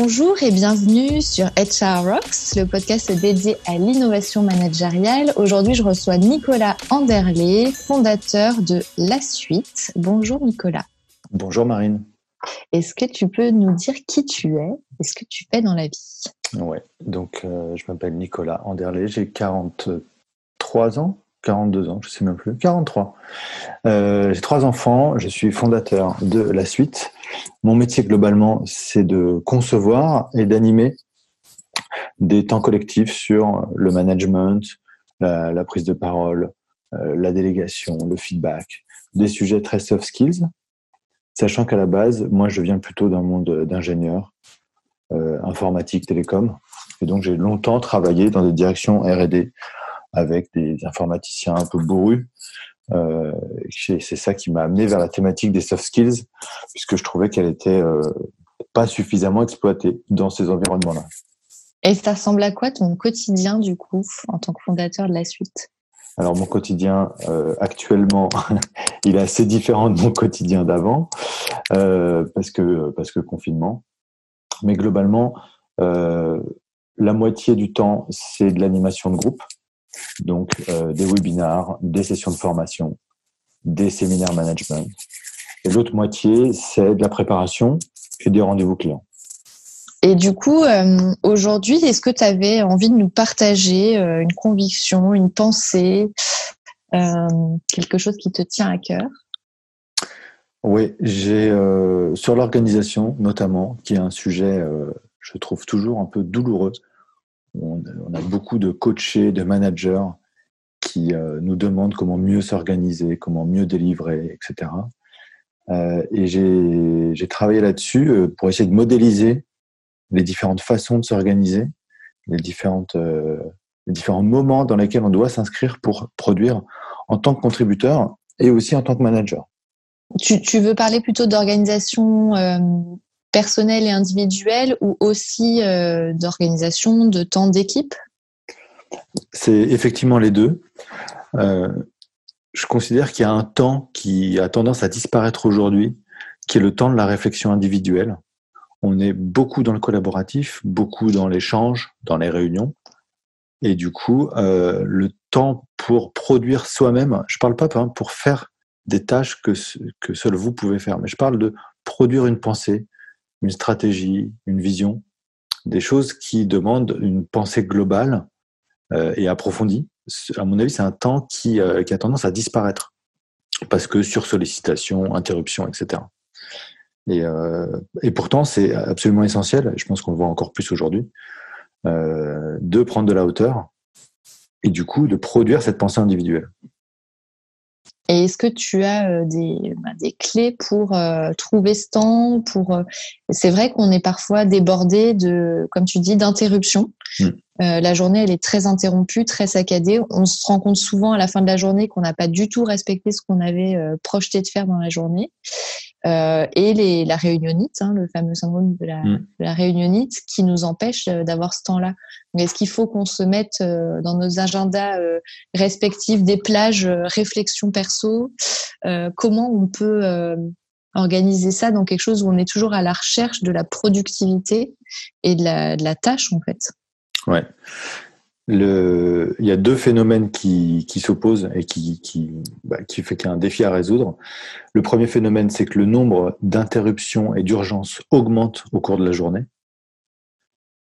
Bonjour et bienvenue sur HR Rocks, le podcast dédié à l'innovation managériale. Aujourd'hui, je reçois Nicolas Anderlé, fondateur de La Suite. Bonjour Nicolas. Bonjour Marine. Est-ce que tu peux nous dire qui tu es et ce que tu fais dans la vie? Ouais, donc euh, je m'appelle Nicolas Anderlé, j'ai 43 ans, 42 ans, je ne sais même plus, 43. Euh, j'ai trois enfants, je suis fondateur de La Suite. Mon métier globalement, c'est de concevoir et d'animer des temps collectifs sur le management, la, prise de parole, euh, la délégation, le feedback, des sujets très soft skills, sachant qu'à la base, moi, je viens plutôt d'un monde d'ingénieur, euh, informatique, télécom, et donc j'ai longtemps travaillé dans des directions R&D avec des informaticiens un peu bourrus. Euh, c'est ça qui m'a amené vers la thématique des soft skills, puisque je trouvais qu'elle était euh, pas suffisamment exploitée dans ces environnements-là. Et ça ressemble à quoi ton quotidien du coup en tant que fondateur de la suite? Alors mon quotidien euh, actuellement, il est assez différent de mon quotidien d'avant euh, parce que parce que confinement. Mais globalement, euh, la moitié du temps c'est de l'animation de groupe donc euh, des webinars, des sessions de formation, des séminaires management. Et l'autre moitié, c'est de la préparation et des rendez-vous clients. Et du coup, euh, aujourd'hui, est-ce que tu avais envie de nous partager euh, une conviction, une pensée, quelque chose qui te tient à cœur? Oui, j'ai sur l'organisation notamment, qui est un sujet, je trouve toujours un peu douloureux on, a beaucoup de coachés, de managers qui euh, nous demandent comment mieux s'organiser, comment mieux délivrer, etc. Euh, et j'ai travaillé là-dessus euh, pour essayer de modéliser les différentes façons de s'organiser, les, différentes, différents moments dans lesquels on doit s'inscrire pour produire en tant que contributeur et aussi en tant que manager. Tu veux parler plutôt d'organisation personnel et individuel ou aussi euh, d'organisation, de temps d'équipe? C'est effectivement les deux. Euh, je considère qu'il y a un temps qui a tendance à disparaître aujourd'hui, qui est le temps de la réflexion individuelle. On est beaucoup dans le collaboratif, beaucoup dans l'échange, dans les réunions. Et du coup, euh, le temps pour produire soi-même, je parle pas pour faire des tâches que, que seul vous pouvez faire, mais je parle de produire une pensée, une stratégie, une vision, des choses qui demandent une pensée globale euh, et approfondie. À mon avis, c'est un temps qui, euh, a tendance à disparaître parce que sur sollicitation, interruption, etc. Et, euh, et pourtant, c'est absolument essentiel. Je pense qu'on le voit encore plus aujourd'hui de prendre de la hauteur et du coup de produire cette pensée individuelle. Et est-ce que tu as euh, des, bah, des clés pour euh, trouver ce temps pour euh, C'est vrai qu'on est parfois débordé de, comme tu dis, d'interruptions. Mm. la journée, elle est très interrompue, très saccadée. On se rend compte souvent à la fin de la journée qu'on n'a pas du tout respecté ce qu'on avait projeté de faire dans la journée. Euh, et les, la réunionite, hein, le fameux syndrome de la, mm. de la réunionite, qui nous empêche d'avoir ce temps-là. Est-ce qu'il faut qu'on se mette euh, dans nos agendas euh, respectifs des plages euh, réflexion perso? Comment on peut organiser ça dans quelque chose où on est toujours à la recherche de la productivité et de la, de la tâche en fait? Ouais. Le, il y a deux phénomènes qui, qui s'opposent et qui, qui, bah, qui fait qu'il y a un défi à résoudre. Le premier phénomène, c'est que le nombre d'interruptions et d'urgences augmente au cours de la journée.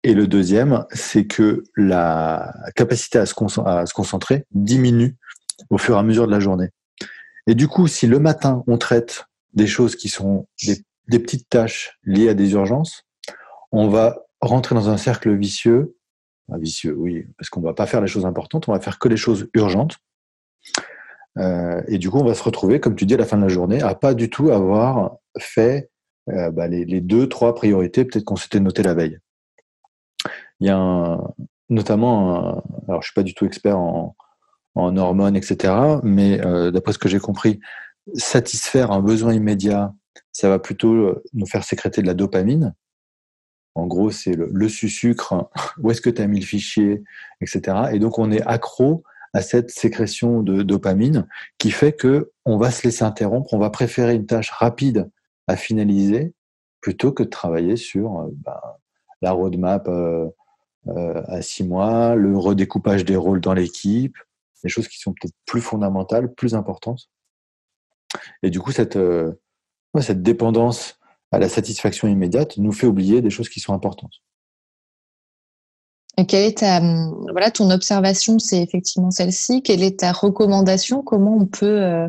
Et le deuxième, c'est que la capacité à se, concentrer diminue au fur et à mesure de la journée. Et du coup, si le matin, on traite des choses qui sont des, petites tâches liées à des urgences, on va rentrer dans un cercle vicieux. Vicieux, oui, parce qu'on ne va pas faire les choses importantes, on va faire que les choses urgentes. Euh, et du coup, on va se retrouver, comme tu dis, à la fin de la journée, à pas du tout avoir fait euh, bah, les, deux, trois priorités, peut-être qu'on s'était noté la veille. Il y a notamment, alors je suis pas du tout expert en, hormones, etc., mais euh, d'après ce que j'ai compris, satisfaire un besoin immédiat, ça va plutôt nous faire sécréter de la dopamine. En gros, c'est le, sucre, où est-ce que tu as mis le fichier, etc. Et donc, on est accro à cette sécrétion de dopamine qui fait que on va se laisser interrompre, on va préférer une tâche rapide à finaliser plutôt que de travailler sur euh, bah, la roadmap à six mois, le redécoupage des rôles dans l'équipe, des choses qui sont peut-être plus fondamentales, plus importantes. Et du coup, cette dépendance à la satisfaction immédiate nous fait oublier des choses qui sont importantes. Et quelle est ta, voilà, ton observation, c'est effectivement celle-ci. Quelle est ta recommandation? Comment on peut euh,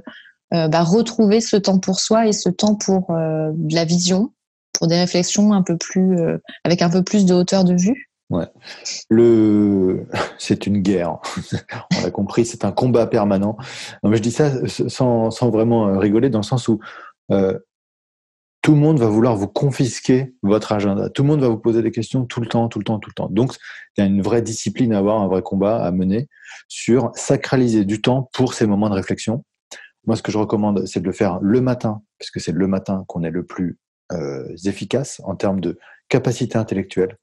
euh, bah, retrouver ce temps pour soi et ce temps pour euh, la vision, pour des réflexions un peu plus, avec un peu plus de hauteur de vue? Ouais. Le, c'est une guerre. On l'a compris, c'est un combat permanent. Non, mais je dis ça sans, sans vraiment rigoler, dans le sens où tout le monde va vouloir vous confisquer votre agenda. Tout le monde va vous poser des questions tout le temps, tout le temps, tout le temps. Donc, il y a une vraie discipline à avoir, un vrai combat à mener sur sacraliser du temps pour ces moments de réflexion. Moi, ce que je recommande, c'est de le faire le matin, puisque c'est le matin qu'on est le plus euh, efficace en termes de capacité intellectuelle.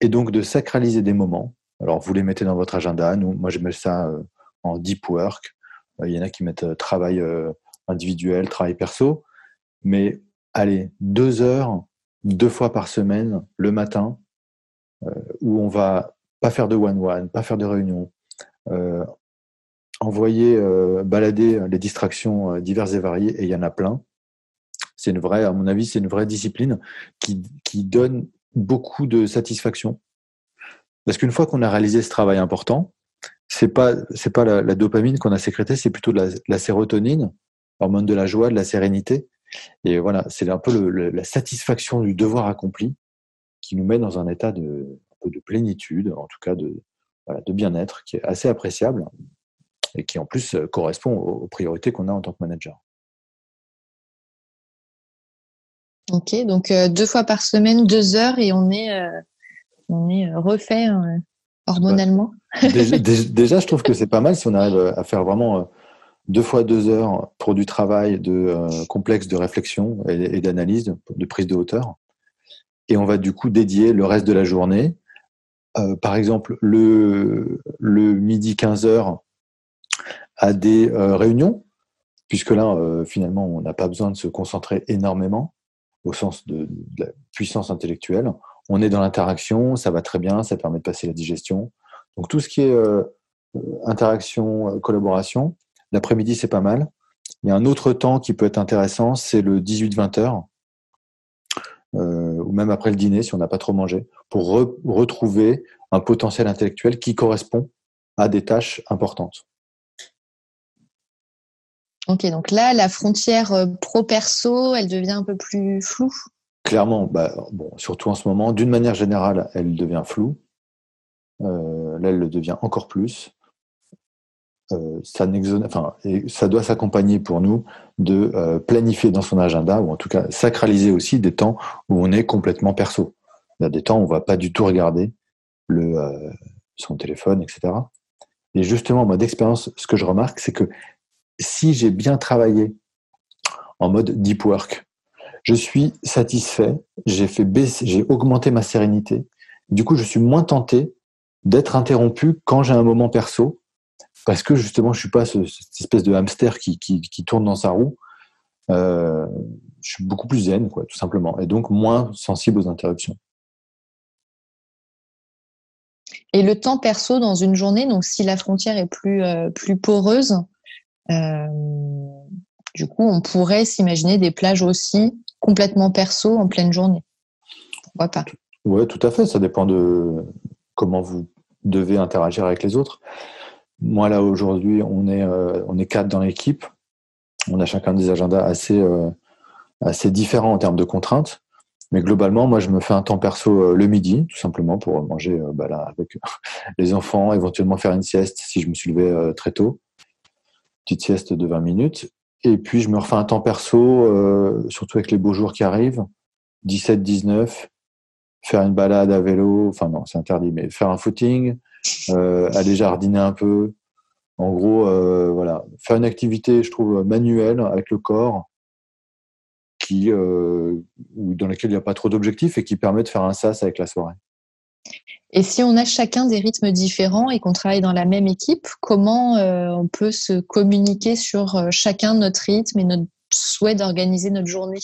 Et donc, de sacraliser des moments. Alors, vous les mettez dans votre agenda. Nous, moi, je mets ça euh, en deep work. Euh, il y en a qui mettent travail individuel, travail perso. Mais allez, deux heures, deux fois par semaine, le matin, euh, où on va pas faire de one-one, pas faire de réunion, euh, envoyer, euh, balader les distractions diverses et variées, et il y en a plein. C'est une vraie, à mon avis, c'est une vraie discipline qui, qui donne beaucoup de satisfaction. Parce qu'une fois qu'on a réalisé ce travail important, c'est pas c'est pas la, dopamine qu'on a sécrétée, c'est plutôt la, la sérotonine, hormone de la joie, de la sérénité, et voilà, c'est un peu la satisfaction du devoir accompli qui nous met dans un état de, de plénitude, en tout cas de, de bien-être, qui est assez appréciable et qui en plus euh, correspond aux, priorités qu'on a en tant que manager. Ok, donc euh, deux fois par semaine, deux heures et on est, euh, on est refait hormonalement. Déjà, déjà, je trouve que c'est pas mal si on arrive à faire vraiment deux fois deux heures pour du travail de euh, complexe de réflexion et, d'analyse, de prise de hauteur. Et on va du coup dédier le reste de la journée. Euh, par exemple, le, midi 15 heures à des euh, réunions, puisque là, finalement, on n'a pas besoin de se concentrer énormément au sens de, de la puissance intellectuelle. On est dans l'interaction, ça va très bien, ça permet de passer la digestion. Donc tout ce qui est interaction, collaboration, L'après-midi, c'est pas mal. Il y a un autre temps qui peut être intéressant, c'est le 18-20 heures, euh, ou même après le dîner, si on n'a pas trop mangé, pour retrouver un potentiel intellectuel qui correspond à des tâches importantes. Ok, donc là, la frontière euh, pro-perso, elle devient un peu plus floue? Clairement, bah, bon, surtout en ce moment, d'une manière générale, elle devient floue. Euh, là, elle le devient encore plus. Euh, ça, enfin, ça doit s'accompagner pour nous de euh, planifier dans son agenda, ou en tout cas sacraliser aussi des temps où on est complètement perso. Il y a des temps où on va pas du tout regarder le, euh, son téléphone, etc. Et justement, moi d'expérience, ce que je remarque, c'est que si j'ai bien travaillé en mode deep work, je suis satisfait, j'ai fait baisser, j'ai augmenté ma sérénité. Du coup, je suis moins tenté d'être interrompu quand j'ai un moment perso parce que justement, je suis pas cette espèce de hamster qui, tourne dans sa roue. Euh, je suis beaucoup plus zen, quoi, tout simplement, et donc moins sensible aux interruptions. Et le temps perso dans une journée, donc si la frontière est plus, euh, plus poreuse, euh, du coup, on pourrait s'imaginer des plages aussi complètement perso en pleine journée. Pourquoi pas? Oui, tout à fait. Ça dépend de comment vous devez interagir avec les autres. Moi, là, aujourd'hui, on est, euh, on est quatre dans l'équipe. On a chacun des agendas assez, euh, assez différents en termes de contraintes. Mais globalement, moi, je me fais un temps perso euh, le midi, tout simplement, pour manger bah, là, avec les enfants, éventuellement faire une sieste si je me suis levé très tôt. Petite sieste de 20 minutes. Et puis, je me refais un temps perso, surtout avec les beaux jours qui arrivent. 17, 19, faire une balade à vélo, enfin non, c'est interdit, mais faire un footing, euh, aller jardiner un peu. En gros, euh, voilà, faire une activité, je trouve, manuelle avec le corps, qui, euh, dans laquelle il n'y a pas trop d'objectifs et qui permet de faire un sas avec la soirée. Et si on a chacun des rythmes différents et qu'on travaille dans la même équipe, comment on peut se communiquer sur chacun notre rythme et notre souhait d'organiser notre journée?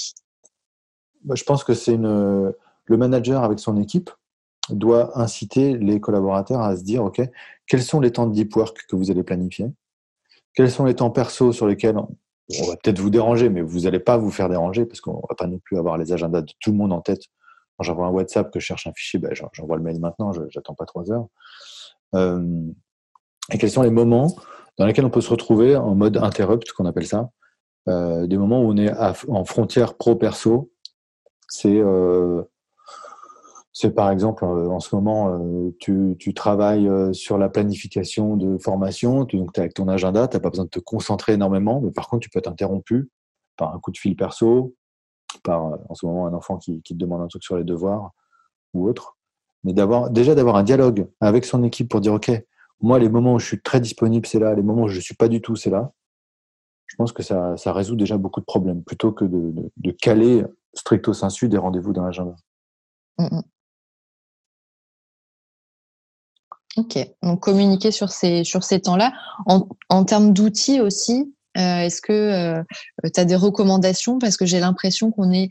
Bah, Je pense que c'est une le manager avec son équipe doit inciter les collaborateurs à se dire, OK, quels sont les temps de deep work que vous allez planifier? Quels sont les temps perso sur lesquels on va peut-être vous déranger, mais vous n'allez pas vous faire déranger parce qu'on va pas non plus avoir les agendas de tout le monde en tête. Quand j'envoie un WhatsApp, que je cherche un fichier, ben, j'envoie le mail maintenant, j'attends pas trois heures. Euh, et quels sont les moments dans lesquels on peut se retrouver en mode interrupt, qu'on appelle ça, euh, des moments où on est en frontière pro-perso. C'est euh, c'est par exemple en ce moment, tu, tu, travailles sur la planification de formation, tu, donc tu avec ton agenda, tu n'as pas besoin de te concentrer énormément, mais par contre tu peux être interrompu par un coup de fil perso, par en ce moment un enfant qui, qui te demande un truc sur les devoirs ou autre. Mais d'avoir déjà d'avoir un dialogue avec son équipe pour dire ok, moi les moments où je suis très disponible c'est là, les moments où je suis pas du tout c'est là. Je pense que ça, ça, résout déjà beaucoup de problèmes plutôt que de, caler stricto sensu des rendez-vous dans l'agenda. Mm, Ok, donc communiquer sur ces, sur ces temps-là. En, en termes d'outils aussi, euh, est-ce que euh, tu as des recommandations? Parce que j'ai l'impression qu'on est,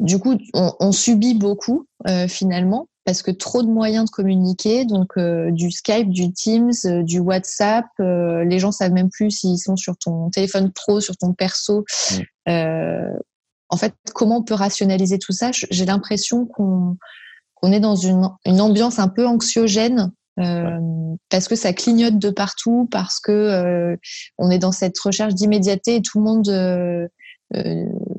du coup, on, on subit beaucoup euh, finalement, parce que trop de moyens de communiquer, donc du Skype, du Teams, du WhatsApp, les gens savent même plus s'ils sont sur ton téléphone pro, sur ton perso. en fait, comment on peut rationaliser tout ça? J'ai l'impression qu'on qu'on est dans une, une ambiance un peu anxiogène euh, parce que ça clignote de partout, parce que euh, on est dans cette recherche d'immédiateté et tout le monde euh,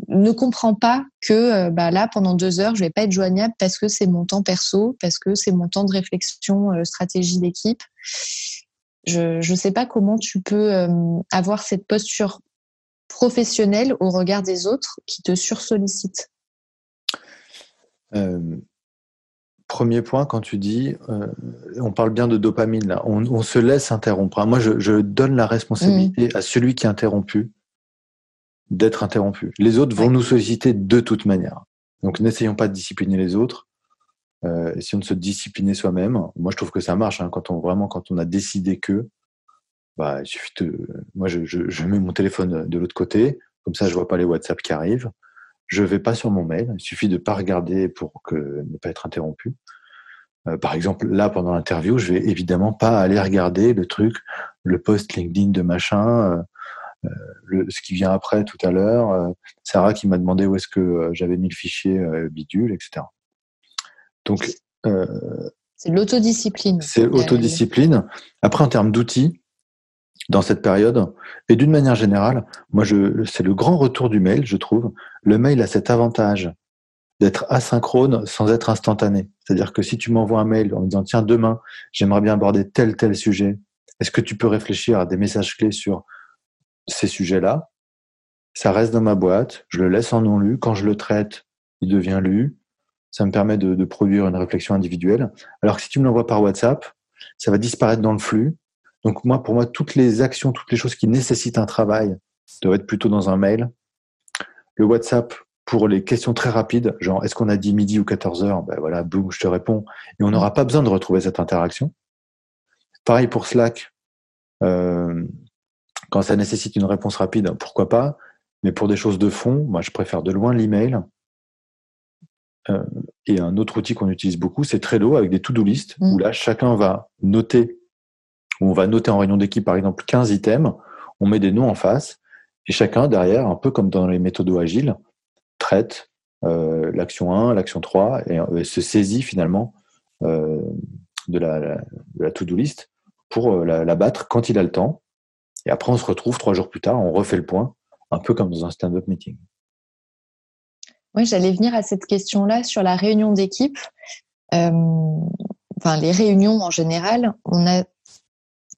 ne comprend pas que bah là pendant deux heures je vais pas être joignable parce que c'est mon temps perso, parce que c'est mon temps de réflexion, stratégie d'équipe. Je ne sais pas comment tu peux avoir cette posture professionnelle au regard des autres qui te sursollicitent. Premier point, quand tu dis, euh, on parle bien de dopamine là, on, se laisse interrompre. Moi, je, donne la responsabilité mm. à celui qui est interrompu d'être interrompu. Les autres vont nous solliciter de toute manière. Donc, n'essayons pas de discipliner les autres. Euh, essayons de se discipliner soi-même. Moi, je trouve que ça marche hein, quand on vraiment quand on a décidé que, bah, il suffit de. Moi, je, je mets mon téléphone de l'autre côté, comme ça, je vois pas les WhatsApp qui arrivent je vais pas sur mon mail. Il suffit de pas regarder pour que ne pas être interrompu. Euh, par exemple, là, pendant l'interview, je vais évidemment pas aller regarder le truc, le post LinkedIn de machin, euh, euh le, ce qui vient après tout à l'heure, euh, Sarah qui m'a demandé où est-ce que j'avais mis le fichier bidule, etc. Donc, c'est l'autodiscipline. C'est l'autodiscipline. Après, en termes d'outils, dans cette période. Et d'une manière générale, moi, c'est le grand retour du mail, je trouve. Le mail a cet avantage d'être asynchrone sans être instantané. C'est-à-dire que si tu m'envoies un mail en me disant, tiens, demain, j'aimerais bien aborder tel, tel sujet, est-ce que tu peux réfléchir à des messages clés sur ces sujets-là? Ça reste dans ma boîte, je le laisse en non lu. Quand je le traite, il devient lu. Ça me permet de produire une réflexion individuelle. Alors que si tu me l'envoies par WhatsApp, ça va disparaître dans le flux donc moi, pour moi, toutes les actions, toutes les choses qui nécessitent un travail doivent être plutôt dans un mail. Le WhatsApp pour les questions très rapides, genre est-ce qu'on a dit midi ou 14 heures? Ben voilà, boum, je te réponds. Et on n'aura pas besoin de retrouver cette interaction. Pareil pour Slack. Euh, quand ça nécessite une réponse rapide, pourquoi pas? Mais pour des choses de fond, moi, je préfère de loin l'email. Euh, et un autre outil qu'on utilise beaucoup, c'est Trello avec des to-do list, où mm. là, chacun va noter on va noter en réunion d'équipe, par exemple, 15 items, on met des noms en face, et chacun derrière, un peu comme dans les méthodes agiles, traite euh, l'action 1, l'action 3, euh, et, se saisit finalement euh, de la, to-do list pour la, battre quand il a le temps. Et après, on se retrouve trois jours plus tard, on refait le point, un peu comme dans un stand-up meeting. Oui, j'allais venir à cette question-là sur la réunion d'équipe. enfin, les réunions en général, on a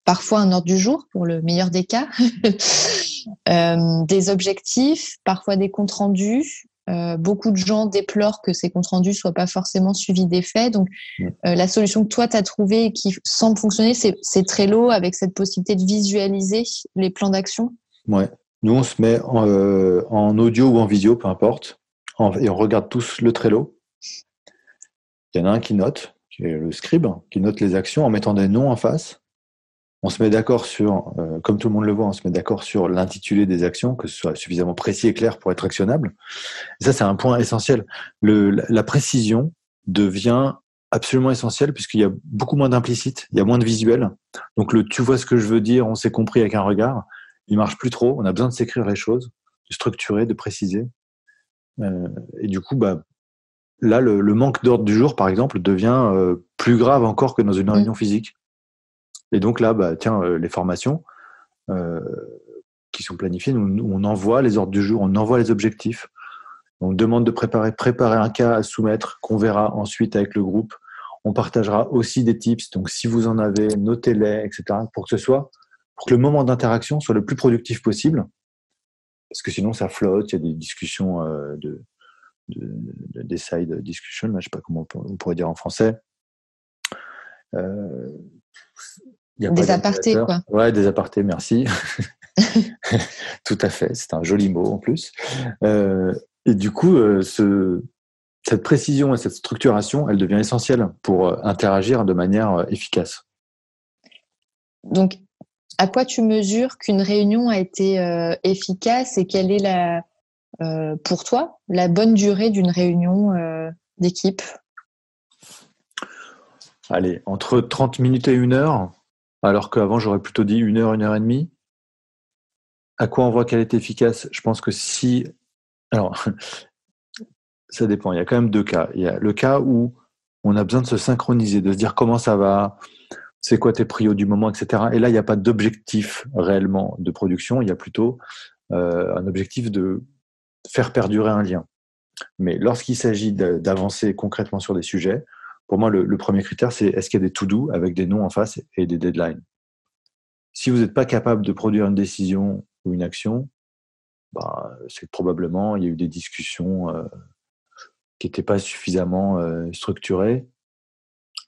parfois un ordre du jour pour le meilleur des cas, euh, des objectifs, parfois des comptes rendus. Euh, beaucoup de gens déplorent que ces comptes rendus soient pas forcément suivis des faits. Donc, euh, la solution que toi tu as trouvée et qui semble fonctionner, c'est Trello avec cette possibilité de visualiser les plans d'action. Ouais. Nous, on se met en, audio ou en visio, peu importe, et on regarde tous le Trello. Il y en a un qui note, qui est le scribe, qui note les actions en mettant des noms en face. On se met d'accord sur, euh, comme tout le monde le voit, on se met d'accord sur l'intitulé des actions, que ce soit suffisamment précis et clair pour être actionnable. Et ça, c'est un point essentiel. Le, la précision devient absolument essentielle puisqu'il y a beaucoup moins d'implicite, il y a moins de visuel. Donc le tu vois ce que je veux dire, on s'est compris avec un regard, il marche plus trop. On a besoin de s'écrire les choses, de structurer, de préciser. Euh, et du coup, bah, là, le, manque d'ordre du jour, par exemple, devient euh, plus grave encore que dans une réunion physique. Et donc là, bah, tiens, euh, les formations euh, qui sont planifiées, on envoie les ordres du jour, on envoie les objectifs. On demande de préparer, préparer un cas à soumettre qu'on verra ensuite avec le groupe. On partagera aussi des tips. Donc, si vous en avez, notez-les, etc. pour que ce soit, pour que le moment d'interaction soit le plus productif possible. Parce que sinon, ça flotte. Il y a des discussions euh, de, de, des side discussion, je ne sais pas comment on pourrait dire en français. Des apartés, quoi. Ouais, des apartés, merci. Tout à fait, c'est un joli mot en plus. Euh, et du coup, euh, ce, cette précision et cette structuration, elle devient essentielle pour euh, interagir de manière efficace. Donc, à quoi tu mesures qu'une réunion a été efficace et quelle est la, pour toi la bonne durée d'une réunion d'équipe? Allez, entre 30 minutes et une heure, alors qu'avant j'aurais plutôt dit une heure, une heure et demie. À quoi on voit qu'elle est efficace? Je pense que si. Alors, ça dépend. Il y a quand même deux cas. Il y a le cas où on a besoin de se synchroniser, de se dire comment ça va, c'est quoi tes prios du moment, etc. Et là, il n'y a pas d'objectif réellement de production. Il y a plutôt euh, un objectif de faire perdurer un lien. Mais lorsqu'il s'agit d'avancer concrètement sur des sujets, pour moi, le, premier critère, c'est est-ce qu'il y a des to-do avec des noms en face et des deadlines? Si vous n'êtes pas capable de produire une décision ou une action, bah, c'est probablement il y a eu des discussions euh, qui n'étaient pas suffisamment euh, structurées,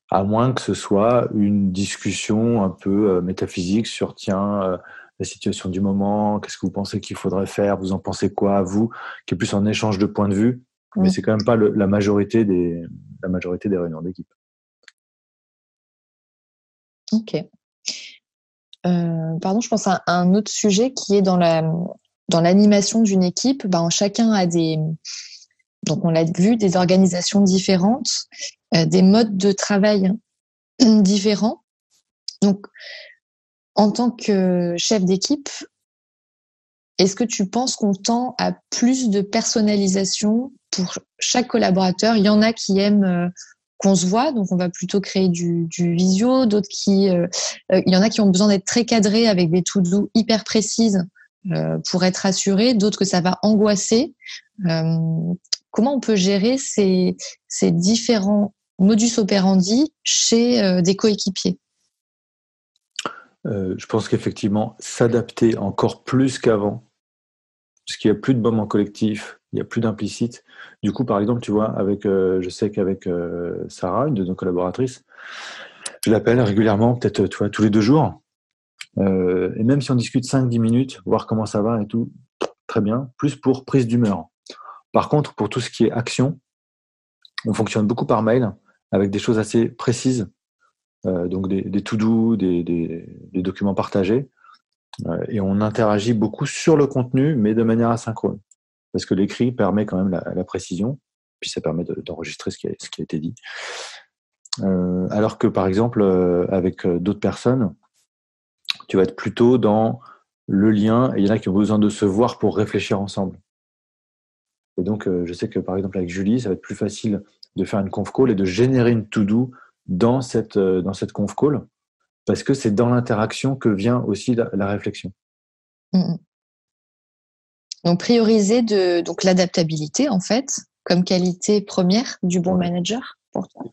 à moins que ce soit une discussion un peu euh, métaphysique sur tiens la situation du moment, qu'est-ce que vous pensez qu'il faudrait faire, vous en pensez quoi à vous, qui est plus en échange de points de vue, mais c'est quand même pas la majorité des la majorité des réunions d'équipe. Ok. Euh, pardon, je pense à un autre sujet qui est dans la l'animation d'une équipe. Ben, chacun a des donc on l'a vu des organisations différentes, euh, des modes de travail différents. Donc en tant que chef d'équipe, est-ce que tu penses qu'on tend à plus de personnalisation pour chaque collaborateur Il y en a qui aiment euh, qu'on se voit, donc on va plutôt créer du, visio. D'autres qui, euh, euh, il y en a qui ont besoin d'être très cadrés avec des to-do hyper précises pour être assurés. D'autres que ça va angoisser. comment on peut gérer ces, différents modus operandi chez des coéquipiers? Je pense qu'effectivement, s'adapter encore plus qu'avant, parce qu'il n'y a plus de moments collectif, il n'y a plus d'implicite. Du coup, par exemple, tu vois, avec, euh, je sais qu'avec euh, Sarah, une de nos collaboratrices, je l'appelle régulièrement, peut-être tous les deux jours. et même si on discute 5-10 minutes, voir comment ça va et tout, très bien, plus pour prise d'humeur. Par contre, pour tout ce qui est action, on fonctionne beaucoup par mail, avec des choses assez précises euh, donc des, to-do, des, documents partagés. Euh, et on interagit beaucoup sur le contenu, mais de manière asynchrone. Parce que l'écrit permet quand même la, précision, puis ça permet d'enregistrer ce, qui a, été dit. Euh, alors que par exemple, euh, avec d'autres personnes, tu vas être plutôt dans le lien, et il y en a qui ont besoin de se voir pour réfléchir ensemble. Et donc, je sais que par exemple avec Julie, ça va être plus facile de faire une conf call et de générer une to-do dans cette, euh, conf call, parce que c'est dans l'interaction que vient aussi la, réflexion. Donc prioriser de, donc l'adaptabilité en fait comme qualité première du bon manager pour toi.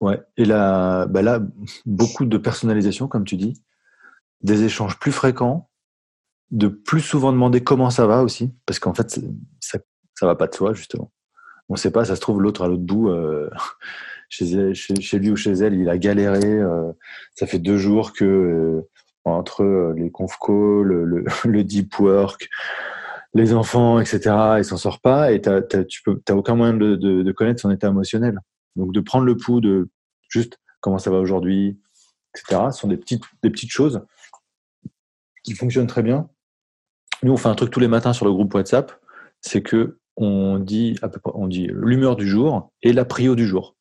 Ouais. Et là, bah là, beaucoup de personnalisation, comme tu dis, des échanges plus fréquents, de plus souvent demander comment ça va aussi, parce qu'en fait, ça, ça va pas de soi justement. On ne sait pas, ça se trouve l'autre à l'autre bout. Euh, chez, lui ou chez elle, il a galéré. Euh, ça fait deux jours que euh, entre les conf calls, le, deep work, les enfants, etc., il s'en sort pas et t'as, tu peux, aucun moyen de, connaître son état émotionnel. Donc de prendre le pouls de juste comment ça va aujourd'hui, etc. Ce sont des petites, des petites choses qui fonctionne très bien. Nous, on fait un truc tous les matins sur le groupe WhatsApp, c'est que on dit à peu près, on dit l'humeur du jour et la prio du jour.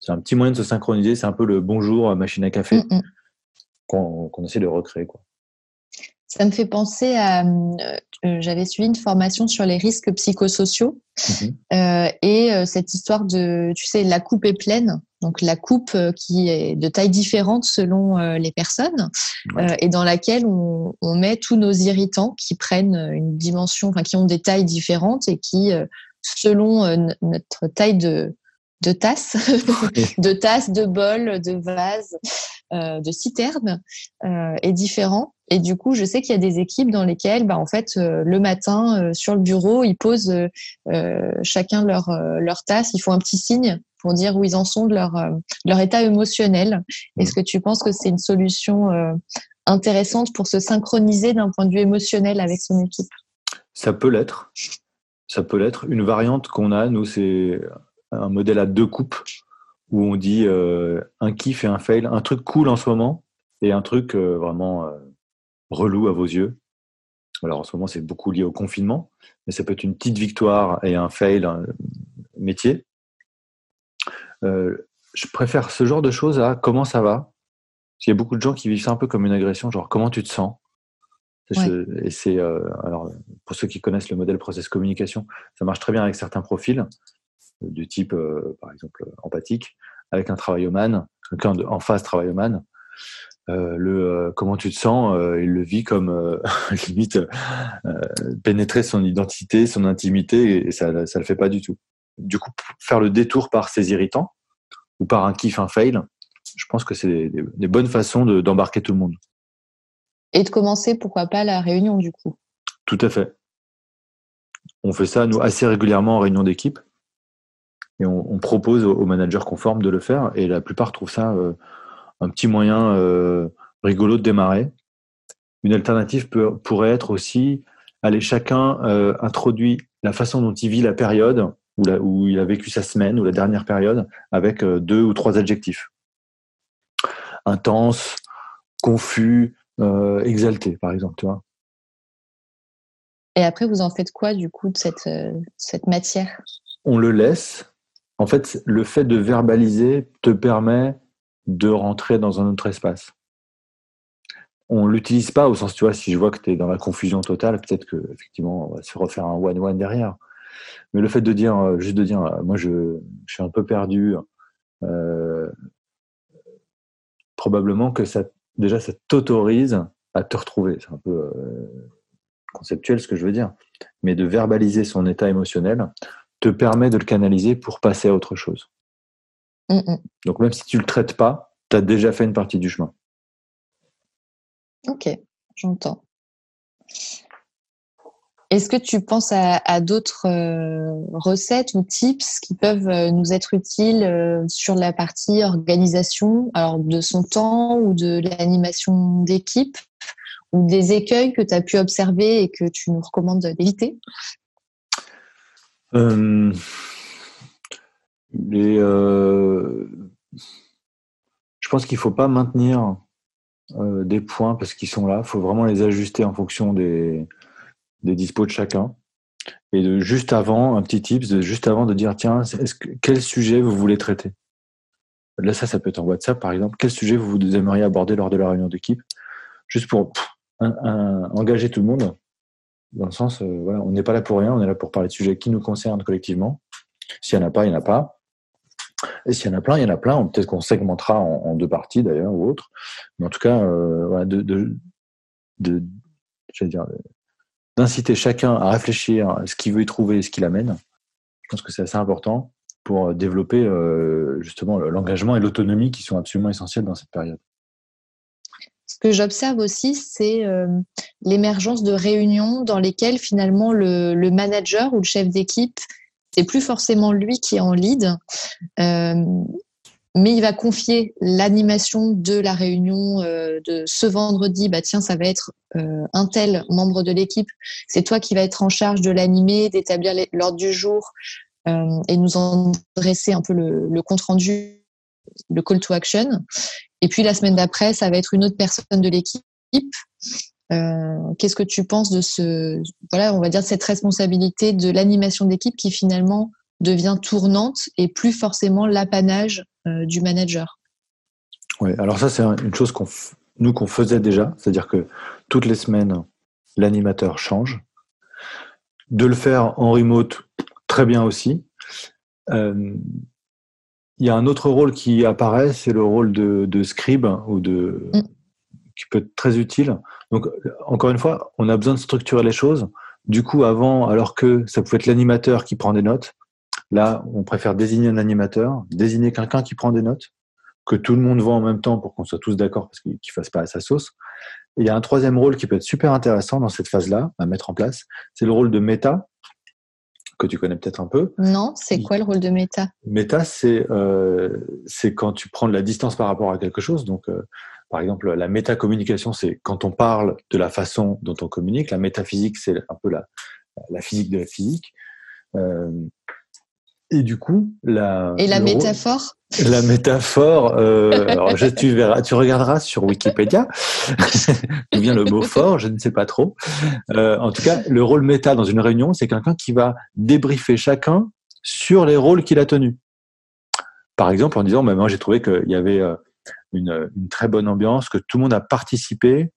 C'est un petit moyen de se synchroniser. C'est un peu le bonjour machine à café mm, mm. qu'on essaie de recréer. Quoi. Ça me fait penser à. Euh, euh, j'avais suivi une formation sur les risques psychosociaux mhm. euh, et euh, cette histoire de, tu sais, la coupe est pleine. Donc la coupe qui est de taille différente selon les personnes et dans laquelle on, on, met tous nos irritants qui prennent une dimension, enfin qui ont des tailles différentes et qui, selon notre taille de, de tasses, de tasses, de bols, de vases, euh, de citernes euh, est différent. Et du coup, je sais qu'il y a des équipes dans lesquelles, bah, en fait, euh, le matin, sur le bureau, ils posent chacun leur, leur tasse, ils font un petit signe pour dire où ils en sont de leur, leur état émotionnel. Est-ce que tu penses que c'est une solution intéressante pour se synchroniser d'un point de vue émotionnel avec son équipe? Ça peut l'être. Ça peut l'être. Une variante qu'on a, nous, c'est un modèle à deux coupes où on dit euh, un kiff et un fail, un truc cool en ce moment et un truc euh, vraiment euh, relou à vos yeux. Alors en ce moment, c'est beaucoup lié au confinement, mais ça peut être une petite victoire et un fail un métier. je préfère ce genre de choses à comment ça va. Parce qu'il y a beaucoup de gens qui vivent ça un peu comme une agression, genre comment tu te sens. Et c'est alors pour ceux qui connaissent le modèle process communication, ça marche très bien avec certains profils du type, euh, par exemple, empathique, avec un travailloman, quelqu'un en face travailloman, euh, le euh, comment tu te sens, il le vit comme limite pénétrer son identité, son intimité, et ça, ça le fait pas du tout. Du coup, faire le détour par ses irritants ou par un kiff, un fail, je pense que c'est des, bonnes façons d'embarquer tout le monde. Et de commencer, pourquoi pas, la réunion du coup? Tout à fait. On fait ça, nous, assez régulièrement en réunion d'équipe et on, propose aux, managers conformes de le faire. Et la plupart trouvent ça euh, un petit moyen euh, rigolo de démarrer. Une alternative peut, pourrait être aussi, aller chacun euh, introduit la façon dont il vit la période où, où, il a vécu sa semaine ou la dernière période avec deux ou trois adjectifs. Intense, confus, exalté, par exemple. Tu vois. Et après, vous en faites quoi du coup de cette, cette matière? On le laisse en fait, le fait de verbaliser te permet de rentrer dans un autre espace. On l'utilise pas au sens, tu vois, si je vois que tu es dans la confusion totale, peut-être que effectivement on va se refaire un one-one derrière. Mais le fait de dire, euh, juste de dire, euh, moi je, suis un peu perdu, euh, probablement que ça, déjà, ça t'autorise à te retrouver. C'est un peu conceptuel ce que je veux dire. Mais de verbaliser son état émotionnel, te permet de le canaliser pour passer à autre chose. Mm, mm. Donc même si tu ne le traites pas, tu as déjà fait une partie du chemin. Ok, j'entends. Est-ce que tu penses à, d'autres euh, recettes ou tips qui peuvent euh, nous être utiles euh, sur la partie organisation, alors de son temps ou de l'animation d'équipe, ou des écueils que tu as pu observer et que tu nous recommandes d'éviter? Euh, euh, je pense qu'il ne faut pas maintenir euh, des points parce qu'ils sont là. Il faut vraiment les ajuster en fonction des, des dispos de chacun. Et de juste avant, un petit tips, juste avant de dire tiens, est-ce que, quel sujet vous voulez traiter? Là, ça, ça peut être en WhatsApp par exemple. Quel sujet vous aimeriez aborder lors de la réunion d'équipe? Juste pour engager tout le monde dans le sens, euh, voilà, on n'est pas là pour rien, on est là pour parler de sujets qui nous concernent collectivement. S'il n'y en a pas, il n'y en a pas. Et s'il y en a plein, il y en a plein. Peut-être qu'on segmentera en, deux parties d'ailleurs ou autre. Mais en tout cas, euh, voilà, de, dire, d'inciter chacun à réfléchir à ce qu'il veut y trouver et ce qu'il amène. Je pense que c'est assez important pour développer euh, justement l'engagement et l'autonomie qui sont absolument essentiels dans cette période. Que j'observe aussi, c'est euh, l'émergence de réunions dans lesquelles finalement le, manager ou le chef d'équipe, c'est plus forcément lui qui est en lead, euh, mais il va confier l'animation de la réunion euh, de ce vendredi. Bah tiens, ça va être un tel membre de l'équipe. C'est toi qui va être en charge de l'animer, d'établir l'ordre du jour et nous en dresser un peu le compte rendu le call to action. Et puis la semaine d'après, ça va être une autre personne de l'équipe Qu'est-ce que tu penses de ce, voilà, on va dire cette responsabilité de l'animation d'équipe qui finalement devient tournante et plus forcément l'apanage du manager? Oui, alors ça c'est une chose qu'on nous qu'on faisait déjà, c'est-à-dire que toutes les semaines l'animateur change. De le faire en remote, très bien aussi. Euh, il y a un autre rôle qui apparaît, c'est le rôle de, scribe ou de mm. qui peut être très utile. Donc encore une fois, on a besoin de structurer les choses. Du coup, avant, alors que ça pouvait être l'animateur qui prend des notes, là, on préfère désigner un animateur, désigner quelqu'un qui prend des notes, que tout le monde voit en même temps pour qu'on soit tous d'accord parce qu'il ne fasse pas à sa sauce. il y a un troisième rôle qui peut être super intéressant dans cette phase-là à mettre en place, c'est le rôle de méta que tu connais peut-être un peu. Non, c'est quoi le rôle de méta Méta, c'est euh, c'est quand tu prends de la distance par rapport à quelque chose. Donc, euh, par exemple, la métacommunication, c'est quand on parle de la façon dont on communique. La métaphysique, c'est un peu la, la physique de la physique. Euh, et du coup, la et la métaphore. La métaphore. Euh, alors, je, tu verras, tu regarderas sur Wikipédia d'où vient le mot fort. Je ne sais pas trop. Euh, en tout cas, le rôle méta dans une réunion, c'est quelqu'un qui va débriefer chacun sur les rôles qu'il a tenus. Par exemple, en disant, bah, moi, j'ai trouvé qu'il y avait euh, une, une très bonne ambiance, que tout le monde a participé.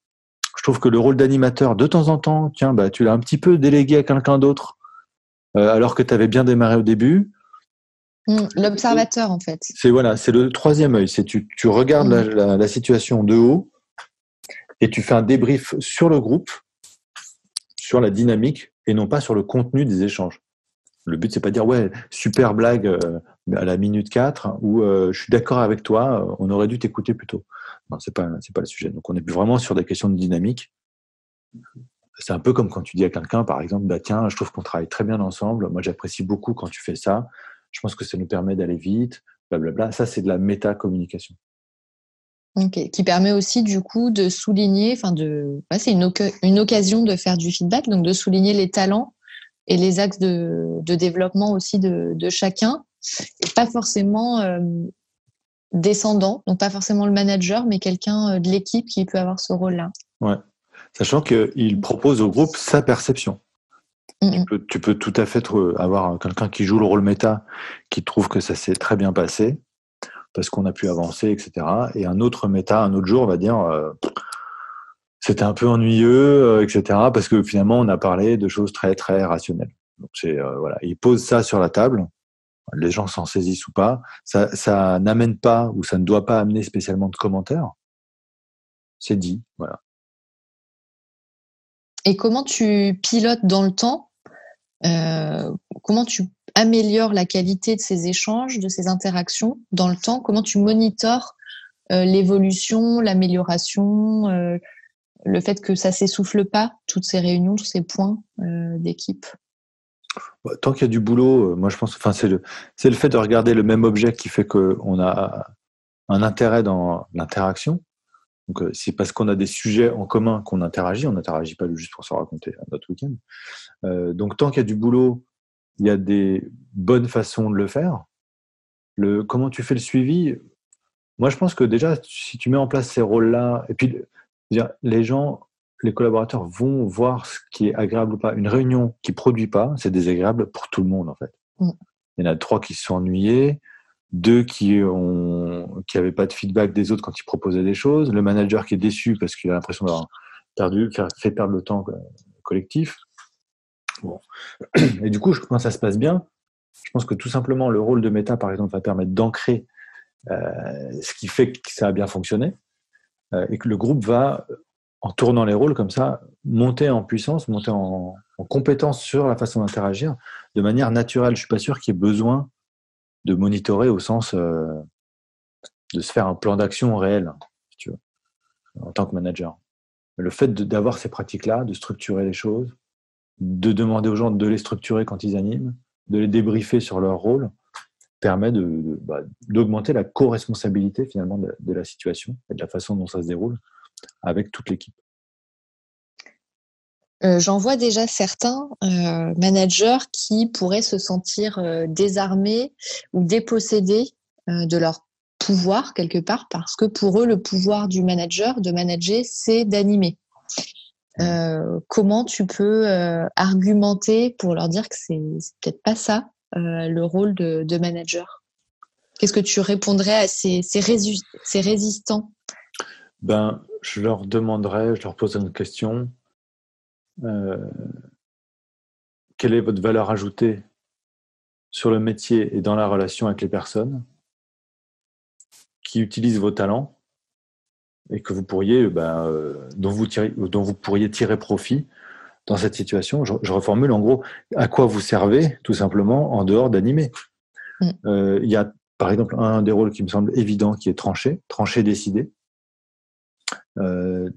Je trouve que le rôle d'animateur, de temps en temps, tiens, bah, tu l'as un petit peu délégué à quelqu'un d'autre, euh, alors que tu avais bien démarré au début. Mm, l'observateur, en fait. C'est voilà, c'est le troisième œil. C'est tu, tu regardes la, la, situation de haut et tu fais un débrief sur le groupe, sur la dynamique et non pas sur le contenu des échanges. Le but c'est pas de dire ouais super blague euh, à la minute 4 ou euh, je suis d'accord avec toi, on aurait dû t'écouter plus tôt. Non, c'est pas c'est pas le sujet. Donc on est vraiment sur des questions de dynamique. C'est un peu comme quand tu dis à quelqu'un, par exemple, bah tiens, je trouve qu'on travaille très bien ensemble. Moi, j'apprécie beaucoup quand tu fais ça je pense que ça nous permet d'aller vite, blablabla. Ça, c'est de la méta-communication. Ok, qui permet aussi du coup de souligner, enfin de, c'est une, une, occasion de faire du feedback, donc de souligner les talents et les axes de, de développement aussi de, de, chacun, et pas forcément euh, descendant, donc pas forcément le manager, mais quelqu'un euh, de l'équipe qui peut avoir ce rôle-là. Ouais, sachant qu'il propose au groupe sa perception. Tu peux, tout à fait avoir quelqu'un qui joue le rôle méta, qui trouve que ça s'est très bien passé, parce qu'on a pu avancer, etc. Et un autre méta, un autre jour, va dire euh, c'était un peu ennuyeux, euh, etc. Parce que finalement, on a parlé de choses très très rationnelles. Donc c'est euh, voilà, il pose ça sur la table. Les gens s'en saisissent ou pas. Ça, ça n'amène pas ou ça ne doit pas amener spécialement de commentaires. C'est dit, voilà. Et comment tu pilotes dans le temps euh, comment tu améliores la qualité de ces échanges, de ces interactions dans le temps Comment tu monitores euh, l'évolution, l'amélioration, euh, le fait que ça s'essouffle pas, toutes ces réunions, tous ces points d'équipe? Bah, Tant qu'il y a du boulot, moi je pense, enfin c'est le, c'est le fait de regarder le même objet qui fait qu'on a un intérêt dans l'interaction. Donc, euh, c'est parce qu'on a des sujets en commun qu'on interagit. On n'interagit pas juste pour se raconter notre week-end. Euh, donc, tant qu'il y a du boulot, il y a des bonnes façons de le faire. Le, comment tu fais le suivi? Moi, je pense que déjà, si tu mets en place ces rôles-là, et puis les gens, les collaborateurs vont voir ce qui est agréable ou pas. Une réunion qui produit pas, c'est désagréable pour tout le monde en fait. Mm. Il y en a trois qui se sont ennuyés, deux qui ont qui avaient pas de feedback des autres quand ils proposaient des choses, le manager qui est déçu parce qu'il a l'impression d'avoir perdu, fait perdre le temps euh, collectif. Bon. Et du coup, quand ça se passe bien, je pense que tout simplement le rôle de méta, par exemple, va permettre d'ancrer euh, ce qui fait que ça a bien fonctionné euh, et que le groupe va, en tournant les rôles comme ça, monter en puissance, monter en, en compétence sur la façon d'interagir de manière naturelle. Je suis pas sûr qu'il y ait besoin de monitorer au sens euh, de se faire un plan d'action réel, si tu veux, en tant que manager. Le fait d'avoir ces pratiques-là, de structurer les choses, de demander aux gens de les structurer quand ils animent, de les débriefer sur leur rôle, permet bah, d'augmenter la co-responsabilité finalement de, de, la situation et de la façon dont ça se déroule avec toute l'équipe. Euh, j'en vois déjà certains euh, managers qui pourraient se sentir euh, désarmés ou dépossédés de leur pouvoir quelque part, parce que pour eux, le pouvoir du manager, de manager, c'est d'animer. comment tu peux argumenter pour leur dire que c'est peut-être pas ça le rôle de, manager? Qu'est-ce que tu répondrais à ces résistants? Ben, Je leur demanderais, je leur poserais une question. Quelle est votre valeur ajoutée sur le métier et dans la relation avec les personnes qui utilisent vos talents et que vous pourriez, euh, dont, vous dont vous pourriez tirer profit dans cette situation? Je, reformule en gros, à quoi vous servez tout simplement en dehors d'animer? Mm. Euh, il y a par exemple un des rôles qui me semble évident qui est tranché, tranché décidé. Euh,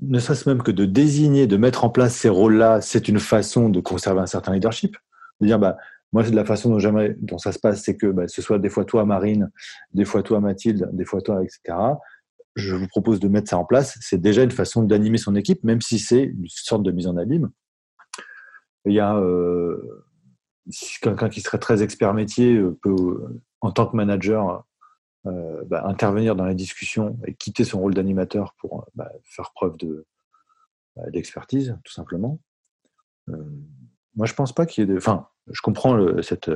ne serait-ce même que de désigner, de mettre en place ces rôles-là, c'est une façon de conserver un certain leadership. De dire, bah, moi, c'est de la façon dont, jamais, dont ça se passe, c'est que bah, ce soit des fois toi, Marine, des fois toi, Mathilde, des fois toi, etc je vous propose de mettre ça en place. C'est déjà une façon d'animer son équipe, même si c'est une sorte de mise en abîme. Il y a euh, quelqu'un qui serait très expert métier euh, peut, en tant que manager, euh, bah, intervenir dans la discussion et quitter son rôle d'animateur pour bah, faire preuve de bah, d'expertise, tout simplement. moi, je pense pas qu'il y ait de. Enfin, je comprends cette,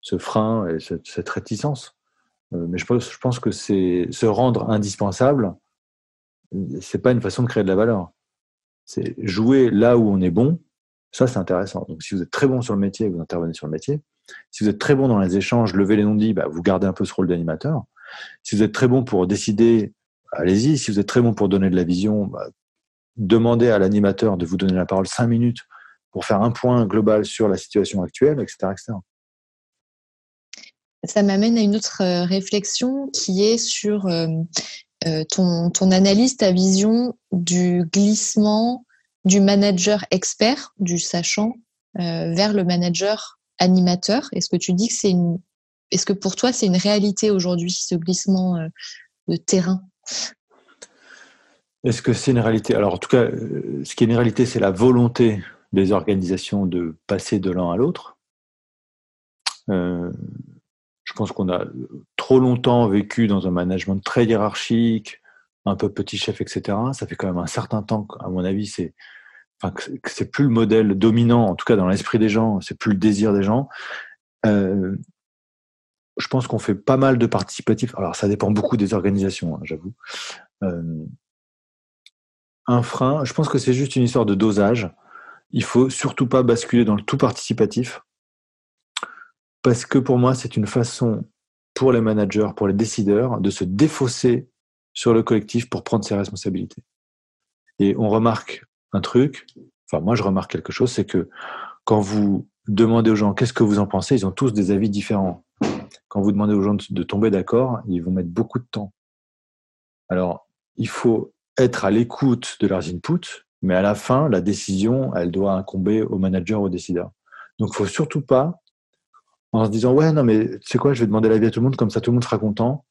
ce frein et cette, cette réticence. Euh, mais je pense, je pense que c'est se rendre indispensable, c'est pas une façon de créer de la valeur. C'est jouer là où on est bon. Ça, c'est intéressant. Donc, si vous êtes très bon sur le métier, vous intervenez sur le métier. Si vous êtes très bon dans les échanges, levez les non-dits, bah, vous gardez un peu ce rôle d'animateur. Si vous êtes très bon pour décider, allez-y. Si vous êtes très bon pour donner de la vision, bah, demandez à l'animateur de vous donner la parole cinq minutes pour faire un point global sur la situation actuelle, etc., etc ça m'amène à une autre euh, réflexion qui est sur euh, euh, ton, ton analyse, ta vision du glissement du manager expert, du sachant, vers le manager animateur. Est-ce que tu dis que c'est une, est-ce que pour toi c'est une réalité aujourd'hui ce glissement de terrain? Est-ce que c'est une réalité? Alors en tout cas, ce qui est une réalité, c'est la volonté des organisations de passer de l'un à l'autre. Je pense qu'on a trop longtemps vécu dans un management très hiérarchique, un peu petit chef, etc. Ça fait quand même un certain temps, à mon avis, c'est enfin, c'est plus le modèle dominant, en tout cas dans l'esprit des gens, c'est plus le désir des gens. Euh, je pense qu'on fait pas mal de participatifs. Alors, ça dépend beaucoup des organisations, hein, j'avoue. Euh, un frein, je pense que c'est juste une histoire de dosage. Il faut surtout pas basculer dans le tout participatif parce que pour moi, c'est une façon pour les managers, pour les décideurs, de se défausser sur le collectif pour prendre ses responsabilités. Et on remarque un truc, enfin moi je remarque quelque chose, c'est que quand vous demandez aux gens qu'est-ce que vous en pensez, ils ont tous des avis différents. Quand vous demandez aux gens de tomber d'accord, ils vont mettre beaucoup de temps. Alors, il faut être à l'écoute de leurs inputs, mais à la fin, la décision, elle doit incomber au manager, au décideur. Donc, il faut surtout pas en se disant ouais non mais tu sais quoi je vais demander l'avis à tout le monde comme ça tout le monde sera content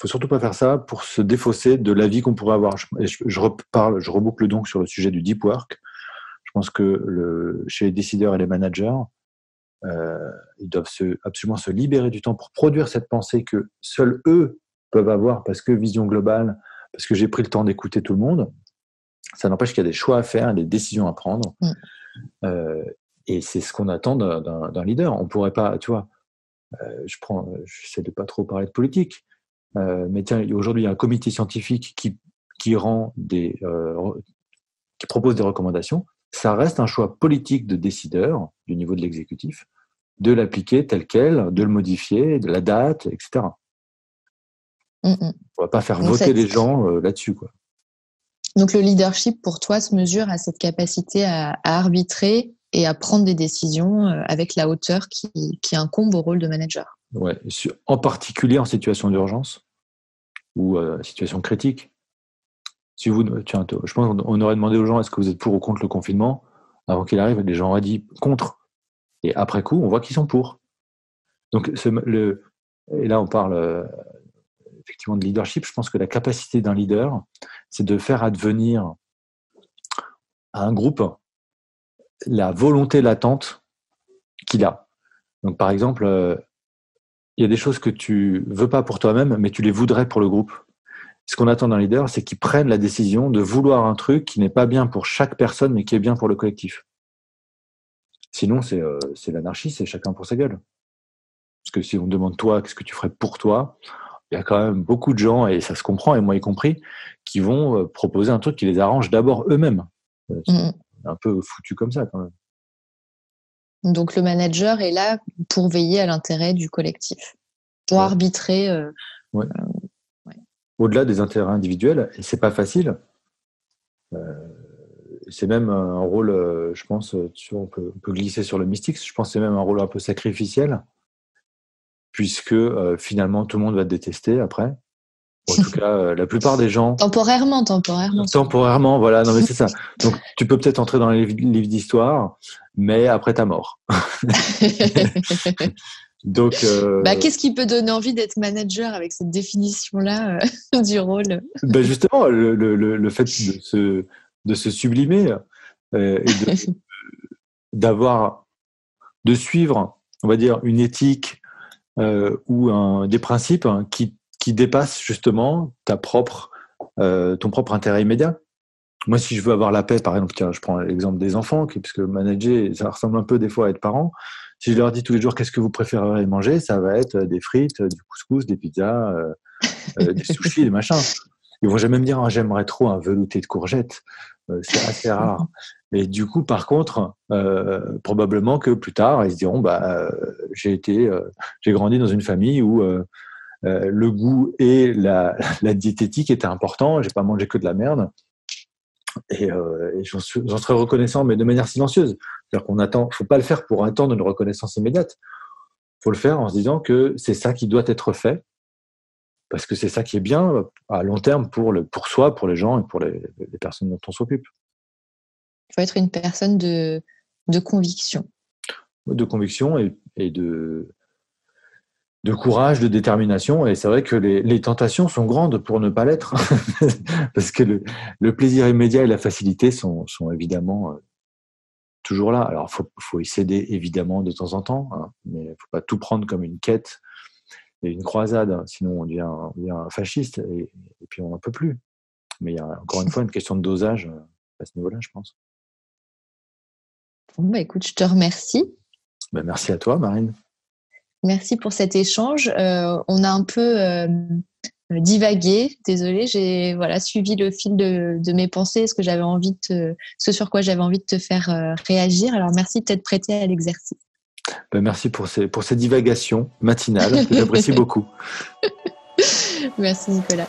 faut surtout pas faire ça pour se défausser de l'avis qu'on pourrait avoir je, je, reparle je reboucle donc sur le sujet du deep work je pense que le, chez les décideurs et les managers euh, ils doivent se, absolument se libérer du temps pour produire cette pensée que seuls eux peuvent avoir parce que vision globale parce que j'ai pris le temps d'écouter tout le monde ça n'empêche qu'il y a des choix à faire des décisions à prendre mm. euh, et c'est ce qu'on attend d'un leader. On pourrait pas, tu vois, euh, je prends, j'essaie de pas trop parler de politique, euh, mais tiens, aujourd'hui il y a un comité scientifique qui qui rend des, euh, qui propose des recommandations. Ça reste un choix politique de décideur du niveau de l'exécutif de l'appliquer tel quel, de le modifier, de la date, etc. Mm, mm. On va pas faire voter les gens là-dessus, quoi. Donc le leadership pour toi se mesure à cette capacité à arbitrer et à prendre des décisions euh, avec la hauteur qui, qui incombe au rôle de manager. Ouais, en particulier en situation d'urgence ou euh, situation critique. Si vous, tiens, je pense qu'on aurait demandé aux gens est-ce que vous êtes pour ou contre le confinement avant qu'il arrive, les gens auraient dit contre. Et après coup, on voit qu'ils sont pour. Donc, le, et là, on parle euh, effectivement de leadership. Je pense que la capacité d'un leader, c'est de faire advenir à un groupe la volonté latente qu'il a. Donc, par exemple, euh, il y a des choses que tu veux pas pour toi-même, mais tu les voudrais pour le groupe. Ce qu'on attend d'un leader, c'est qu'il prenne la décision de vouloir un truc qui n'est pas bien pour chaque personne, mais qui est bien pour le collectif. Sinon, c'est euh, l'anarchie, c'est chacun pour sa gueule. Parce que si on demande toi, qu'est-ce que tu ferais pour toi, il y a quand même beaucoup de gens, et ça se comprend, et moi y compris, qui vont euh, proposer un truc qui les arrange d'abord eux-mêmes. Mmh. Un peu foutu comme ça quand même. Donc le manager est là pour veiller à l'intérêt du collectif, pour arbitrer. Euh, Au-delà des intérêts individuels, et c'est pas facile. c'est même un rôle, je pense, on peut, on peut, glisser sur le mystique. Je pense que c'est même un rôle un peu sacrificiel puisque euh, finalement tout le monde va te détester après. En tout cas, euh, la plupart des gens. Temporairement, temporairement. Temporairement, voilà. Non, mais c'est ça. Donc, tu peux peut-être entrer dans les livres d'histoire, mais après ta mort. Donc, euh... bah, qu'est-ce qui peut donner envie d'être manager avec cette définition-là euh, du rôle? Bah Justement, le, le, le, fait de se, de se sublimer et d'avoir, de, de suivre, on va dire, une éthique ou un, des principes hein, qui, qui dépassent justement ta propre, euh, ton propre intérêt immédiat. Moi, si je veux avoir la paix, par exemple, tiens, je prends l'exemple des enfants, puisque manager, ça ressemble un peu des fois à être parent. Si je leur dis tous les jours qu'est-ce que vous préférez manger, ça va être des frites, du couscous, des pizzas, euh, euh des sushis, des machins. Ils vont jamais me dire ah, j'aimerais trop un velouté de courgettes. C'est assez rare. Et du coup, par contre, probablement que plus tard, ils se diront bah j'ai été, j'ai grandi dans une famille où le goût et la, la diététique étaient importants. J'ai pas mangé que de la merde. Et, et j'en serais reconnaissant, mais de manière silencieuse. C'est-à-dire qu'on attend, faut pas le faire pour attendre une reconnaissance immédiate. Faut le faire en se disant que c'est ça qui doit être fait parce que c'est ça qui est bien à long terme pour, le, pour soi, pour les gens et pour les, les personnes dont on s'occupe. Il faut être une personne de, de conviction. De conviction et, et de, de courage, de détermination. Et c'est vrai que les, les, tentations sont grandes pour ne pas l'être, parce que le, le, plaisir immédiat et la facilité sont, sont évidemment euh, toujours là. Alors, il faut, faut, y céder évidemment de temps en temps, hein, mais il ne faut pas tout prendre comme une quête et une croisade, hein, sinon on devient, on devient fasciste et, et, puis on n'en peut plus. Mais il y a encore une fois une question de dosage euh, à ce niveau-là, je pense. Bon, bah, écoute, je te remercie. Bah, merci à toi, Marine. Merci pour cet échange. Euh, on a un peu euh, divagué, désolé, j'ai voilà suivi le fil de, de mes pensées, ce que j'avais envie de ce sur quoi j'avais envie de te faire euh, réagir. Alors merci de t'être prêté à l'exercice. Ben, merci pour ces, pour ces divagations matinales que j'apprécie beaucoup. Merci Nicolas.